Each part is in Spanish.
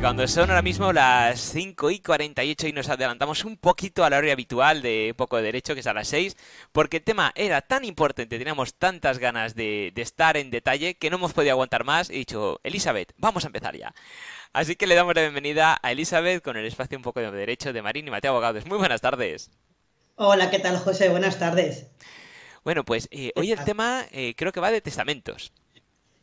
cuando son ahora mismo las 5 y 48 y nos adelantamos un poquito a la hora habitual de Poco de Derecho, que es a las 6, porque el tema era tan importante, teníamos tantas ganas de, estar en detalle que no hemos podido aguantar más. He dicho, Elizabeth, vamos a empezar ya. Así que le damos la bienvenida a Elizabeth con el espacio un poco de derecho de Marín y Mateo Abogados. Muy buenas tardes. Hola, ¿qué tal, José? Buenas tardes. Bueno, pues eh, hoy el tema eh, creo que va de testamentos.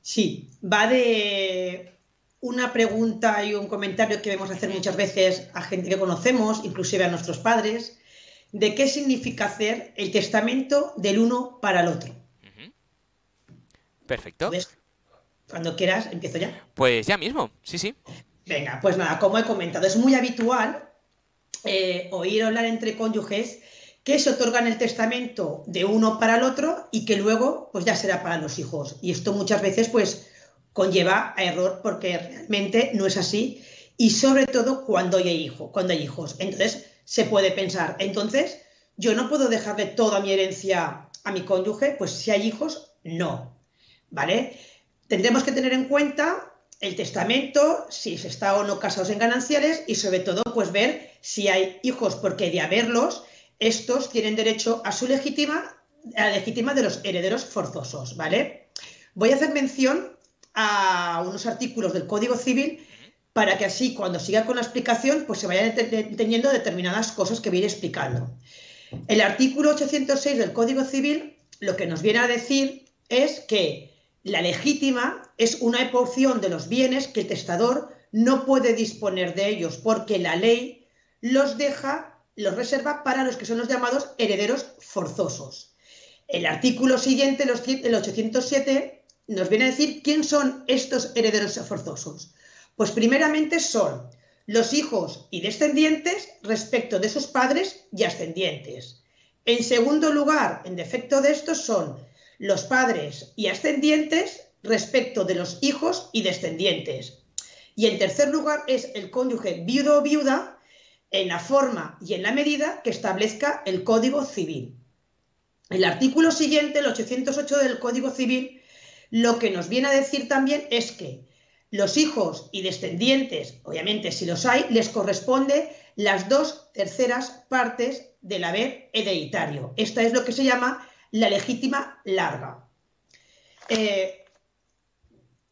Sí, va de una pregunta y un comentario que vemos hacer muchas veces a gente que conocemos, inclusive a nuestros padres, de qué significa hacer el testamento del uno para el otro. Perfecto. cuando quieras, empiezo ya. Pues ya mismo, sí, sí. Venga, pues nada, como he comentado, es muy habitual eh, oír hablar entre cónyuges que se otorgan el testamento de uno para el otro y que luego pues ya será para los hijos. Y esto muchas veces pues conlleva a error porque realmente no es así y sobre todo cuando hay, cuando hay hijos. Entonces se puede pensar, entonces yo no puedo dejarle toda mi herencia a mi cónyuge, pues si hay hijos, no. ¿Vale? Tendremos que tener en cuenta el testamento, si se está o no casados en gananciales y sobre todo pues ver si hay hijos, porque de haberlos, estos tienen derecho a su legítima, a la legítima de los herederos forzosos, ¿vale? Voy a hacer mención a unos artículos del Código Civil para que así cuando siga con la explicación pues se vayan entendiendo determinadas cosas que voy explicando. El artículo 806 del Código Civil lo que nos viene a decir es que la legítima es una porción de los bienes que el testador no puede disponer de ellos porque la ley los deja, los reserva para los que son los llamados herederos forzosos. El artículo siguiente, el 807, nos viene a decir quién son estos herederos forzosos. Pues primeramente son los hijos y descendientes respecto de sus padres y ascendientes. En segundo lugar, en defecto de estos, son los padres y ascendientes respecto de los hijos y descendientes. Y en tercer lugar es el cónyuge viudo o viuda en la forma y en la medida que establezca el Código Civil. El artículo siguiente, el 808 del Código Civil, lo que nos viene a decir también es que los hijos y descendientes, obviamente si los hay, les corresponde las dos terceras partes del haber hereditario. Esta es lo que se llama la legítima larga. Eh,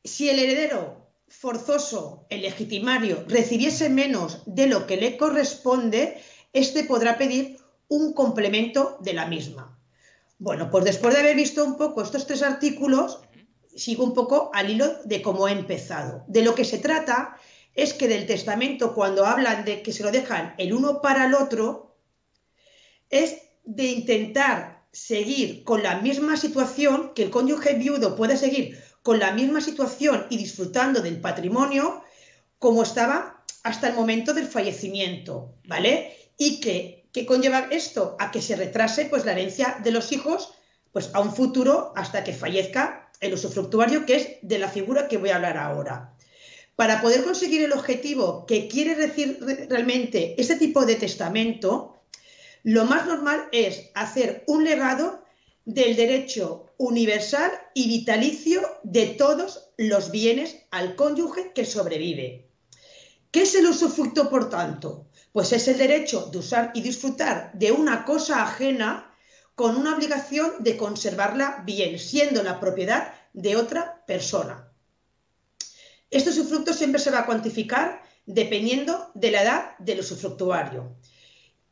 si el heredero forzoso, el legitimario, recibiese menos de lo que le corresponde, éste podrá pedir un complemento de la misma. Bueno, pues después de haber visto un poco estos tres artículos, sigo un poco al hilo de cómo he empezado. De lo que se trata es que del testamento, cuando hablan de que se lo dejan el uno para el otro, es de intentar seguir con la misma situación, que el cónyuge viudo puede seguir con la misma situación y disfrutando del patrimonio como estaba hasta el momento del fallecimiento, ¿vale? Y que, conlleva esto a que se retrase pues la herencia de los hijos pues a un futuro hasta que fallezca el usufructuario, que es de la figura que voy a hablar ahora. Para poder conseguir el objetivo que quiere decir realmente este tipo de testamento, lo más normal es hacer un legado del derecho universal y vitalicio de todos los bienes al cónyuge que sobrevive. ¿Qué es el usufructo, por tanto? Pues es el derecho de usar y disfrutar de una cosa ajena con una obligación de conservarla bien, siendo la propiedad de otra persona. Este usufructo siempre se va a cuantificar dependiendo de la edad del usufructuario.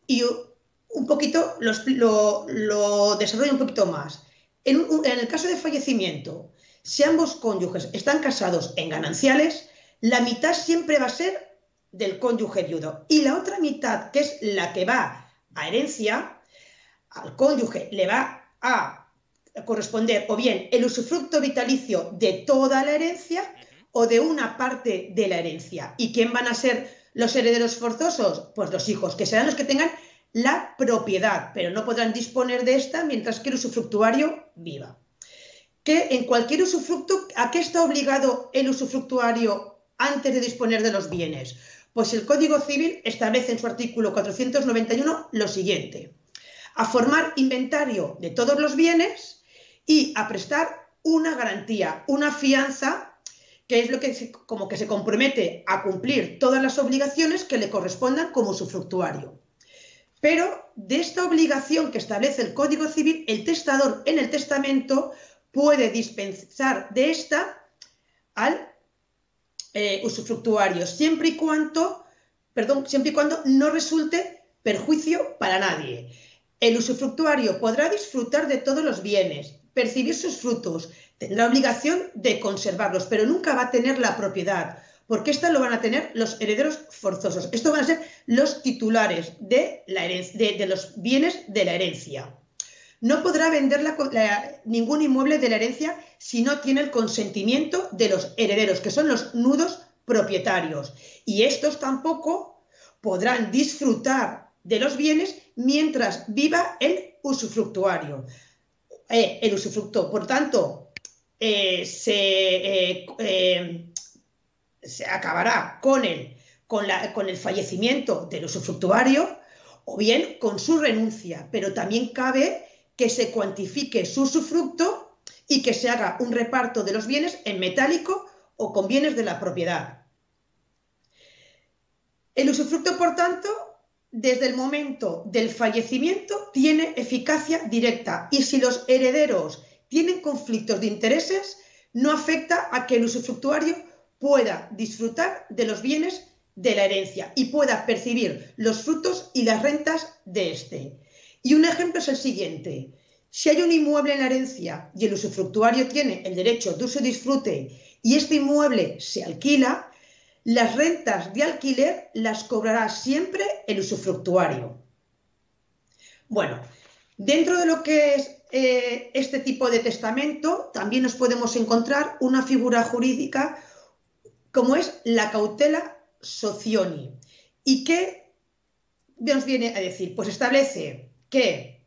Y un poquito lo, desarrollo un poquito más. En el caso de fallecimiento, si ambos cónyuges están casados en gananciales, la mitad siempre va a ser del cónyuge viudo y la otra mitad, que es la que va a herencia, al cónyuge le va a corresponder o bien el usufructo vitalicio de toda la herencia o de una parte de la herencia. ¿Y quién van a ser los herederos forzosos? Pues los hijos, que serán los que tengan la propiedad, pero no podrán disponer de esta mientras que el usufructuario viva. Que en cualquier usufructo, ¿a qué está obligado el usufructuario antes de disponer de los bienes? Pues el Código Civil establece en su artículo 491 lo siguiente a formar inventario de todos los bienes y a prestar una garantía, una fianza que es lo que como que se compromete a cumplir todas las obligaciones que le correspondan como usufructuario. Pero de esta obligación que establece el Código Civil, el testador en el testamento puede dispensar de esta al eh, usufructuario, siempre y cuando, perdón, siempre y cuando no resulte perjuicio para nadie. El usufructuario podrá disfrutar de todos los bienes, percibir sus frutos, tendrá obligación de conservarlos, pero nunca va a tener la propiedad, porque esta lo van a tener los herederos forzosos. Estos van a ser los titulares de, la de, los bienes de la herencia. No podrá vender ningún inmueble de la herencia si no tiene el consentimiento de los herederos, que son los nudos propietarios. Y estos tampoco podrán disfrutar de los bienes mientras viva el usufructuario. Eh, el usufructo. Por tanto, eh, se, eh, se, acabará con el, con, la, con el fallecimiento del usufructuario o bien con su renuncia, pero también cabe que se cuantifique su usufructo y que se haga un reparto de los bienes en metálico o con bienes de la propiedad. El usufructo, por tanto, desde el momento del fallecimiento tiene eficacia directa y si los herederos tienen conflictos de intereses, no afecta a que el usufructuario pueda disfrutar de los bienes de la herencia y pueda percibir los frutos y las rentas de éste. Y un ejemplo es el siguiente. Si hay un inmueble en la herencia y el usufructuario tiene el derecho de uso y disfrute y este inmueble se alquila, las rentas de alquiler las cobrará siempre el usufructuario. Bueno, dentro de lo que es eh, este tipo de testamento, también nos podemos encontrar una figura jurídica como es la cautela socioni. ¿Y qué nos viene a decir? Pues establece que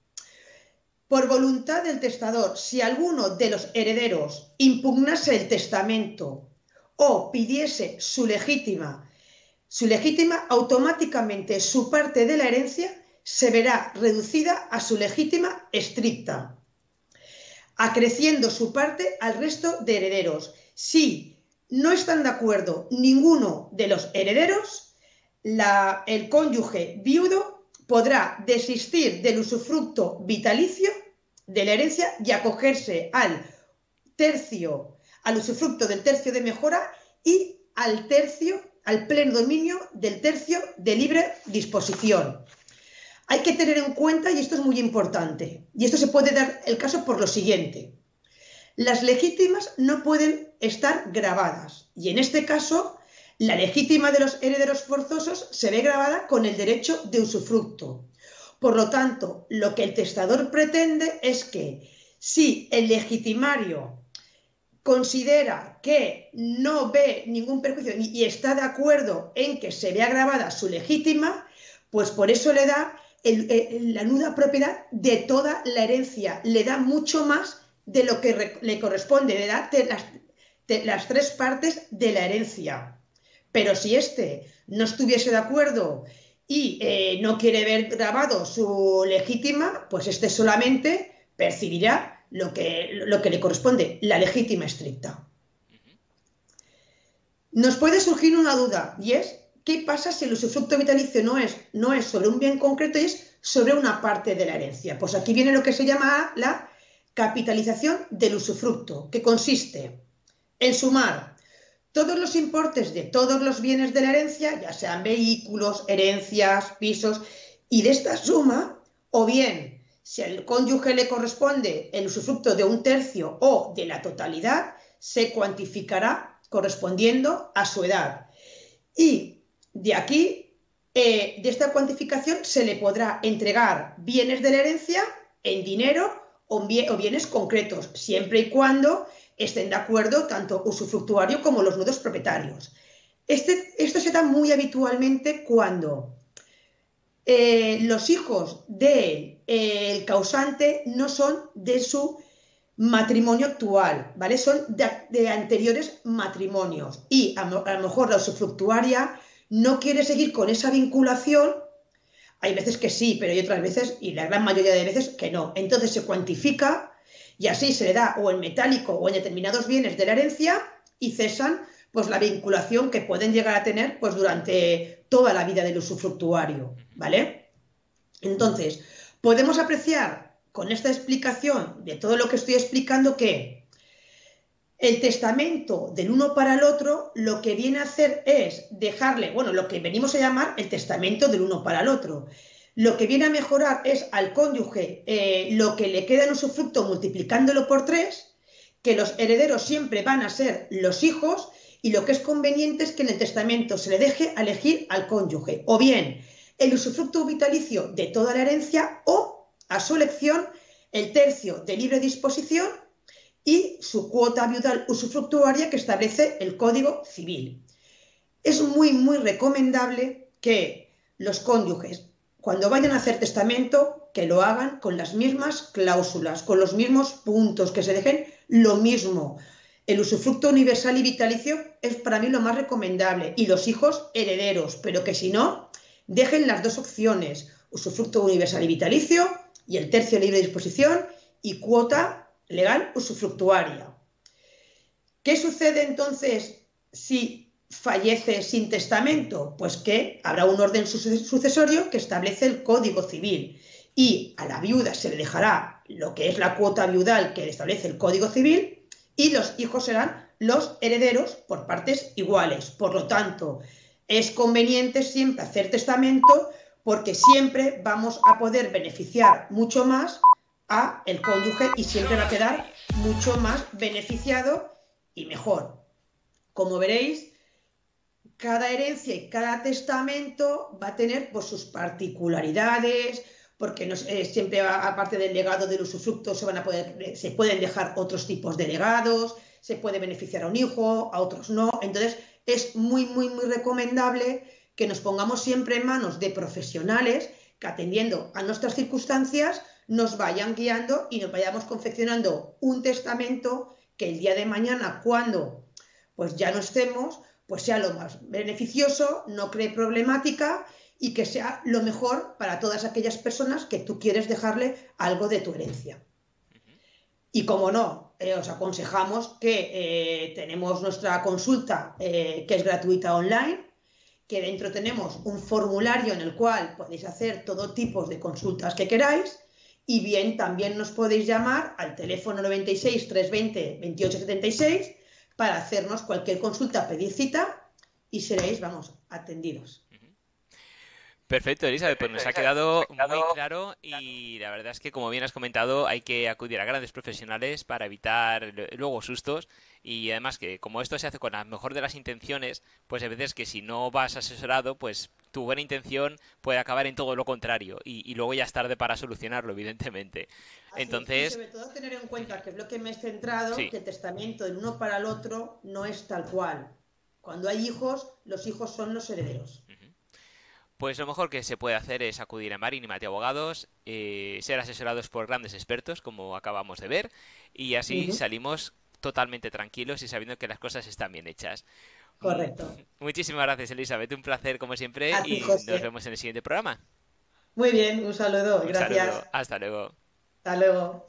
por voluntad del testador, si alguno de los herederos impugnase el testamento o pidiese su legítima, su legítima, automáticamente su parte de la herencia se verá reducida a su legítima estricta, acreciendo su parte al resto de herederos. Si no están de acuerdo ninguno de los herederos, el cónyuge viudo podrá desistir del usufructo vitalicio de la herencia y acogerse al tercio al usufructo del tercio de mejora y al tercio, al pleno dominio del tercio de libre disposición. Hay que tener en cuenta, y esto es muy importante, y esto se puede dar el caso por lo siguiente. Las legítimas no pueden estar grabadas, y en este caso, la legítima de los herederos forzosos se ve grabada con el derecho de usufructo. Por lo tanto, lo que el testador pretende es que si el legitimario considera que no ve ningún perjuicio y está de acuerdo en que se vea grabada su legítima, pues por eso le da la nuda propiedad de toda la herencia, le da mucho más de lo que le corresponde, le da las, tres partes de la herencia. Pero si éste no estuviese de acuerdo y eh, no quiere ver grabado su legítima, pues éste solamente percibirá lo que, lo que le corresponde, la legítima estricta. Nos puede surgir una duda y es, ¿qué pasa si el usufructo vitalicio no es, no es sobre un bien concreto y es sobre una parte de la herencia? Pues aquí viene lo que se llama la capitalización del usufructo, que consiste en sumar todos los importes de todos los bienes de la herencia, ya sean vehículos, herencias, pisos, y de esta suma, o bien si al cónyuge le corresponde el usufructo de un tercio o de la totalidad, se cuantificará correspondiendo a su edad. Y de aquí, eh, de esta cuantificación, se le podrá entregar bienes de la herencia en dinero o, bienes concretos, siempre y cuando estén de acuerdo tanto usufructuario como los nudos propietarios. Este, esto se da muy habitualmente cuando eh, los hijos del el causante no son de su matrimonio actual, ¿vale? Son de, anteriores matrimonios y a, lo mejor la usufructuaria no quiere seguir con esa vinculación. Hay veces que sí, pero hay otras veces, y la gran mayoría de veces, que no. Entonces se cuantifica y así se le da o en metálico o en determinados bienes de la herencia y cesan pues la vinculación que pueden llegar a tener pues durante toda la vida del usufructuario, ¿vale? Entonces, podemos apreciar con esta explicación de todo lo que estoy explicando que el testamento del uno para el otro lo que viene a hacer es dejarle, bueno, lo que venimos a llamar el testamento del uno para el otro. Lo que viene a mejorar es al cónyuge eh, lo que le queda en usufructo multiplicándolo por tres, que los herederos siempre van a ser los hijos y lo que es conveniente es que en el testamento se le deje elegir al cónyuge o bien el usufructo vitalicio de toda la herencia o, a su elección, el tercio de libre disposición y su cuota viudal usufructuaria que establece el Código Civil. Es muy, muy recomendable que los cónyuges, cuando vayan a hacer testamento, que lo hagan con las mismas cláusulas, con los mismos puntos, que se dejen lo mismo. El usufructo universal y vitalicio es para mí lo más recomendable y los hijos herederos, pero que si no, dejen las dos opciones, usufructo universal y vitalicio y el tercio libre disposición y cuota legal usufructuaria. ¿Qué sucede entonces si fallece sin testamento? Pues que habrá un orden sucesorio que establece el Código Civil y a la viuda se le dejará lo que es la cuota viudal que establece el Código Civil y los hijos serán los herederos por partes iguales. Por lo tanto, es conveniente siempre hacer testamento porque siempre vamos a poder beneficiar mucho más a el cónyuge y siempre va a quedar mucho más beneficiado y mejor. Como veréis, cada herencia y cada testamento va a tener pues, sus particularidades, porque no, eh, siempre aparte del legado del usufructo se, van a poder, se pueden dejar otros tipos de legados, se puede beneficiar a un hijo, a otros no. Entonces es muy, muy, muy recomendable que nos pongamos siempre en manos de profesionales que atendiendo a nuestras circunstancias nos vayan guiando y nos vayamos confeccionando un testamento que el día de mañana, cuando pues ya no estemos, pues sea lo más beneficioso, no cree problemática y que sea lo mejor para todas aquellas personas que tú quieres dejarle algo de tu herencia. Y como no, eh, os aconsejamos que eh, tenemos nuestra consulta eh, que es gratuita online, que dentro tenemos un formulario en el cual podéis hacer todo tipo de consultas que queráis y bien también nos podéis llamar al teléfono 96 320 2876 para hacernos cualquier consulta, pedir cita y seréis, vamos, atendidos. Perfecto, Elizabeth, pues nos ha quedado muy claro y la verdad es que, como bien has comentado, hay que acudir a grandes profesionales para evitar luego sustos y además que como esto se hace con la mejor de las intenciones, pues a veces que si no vas asesorado, pues tu buena intención puede acabar en todo lo contrario y, luego ya es tarde para solucionarlo, evidentemente. Entonces, sobre todo tener en cuenta que es lo que me he centrado, que el testamento del uno para el otro no es tal cual. Cuando hay hijos, los hijos son los herederos. Pues lo mejor que se puede hacer es acudir a Marín y Mate Abogados, eh, ser asesorados por grandes expertos, como acabamos de ver, y así salimos totalmente tranquilos y sabiendo que las cosas están bien hechas. Correcto. Muchísimas gracias, Elizabeth. Un placer, como siempre, y nos vemos en el siguiente programa. Muy bien, un saludo. Gracias. Hasta luego. Hasta luego.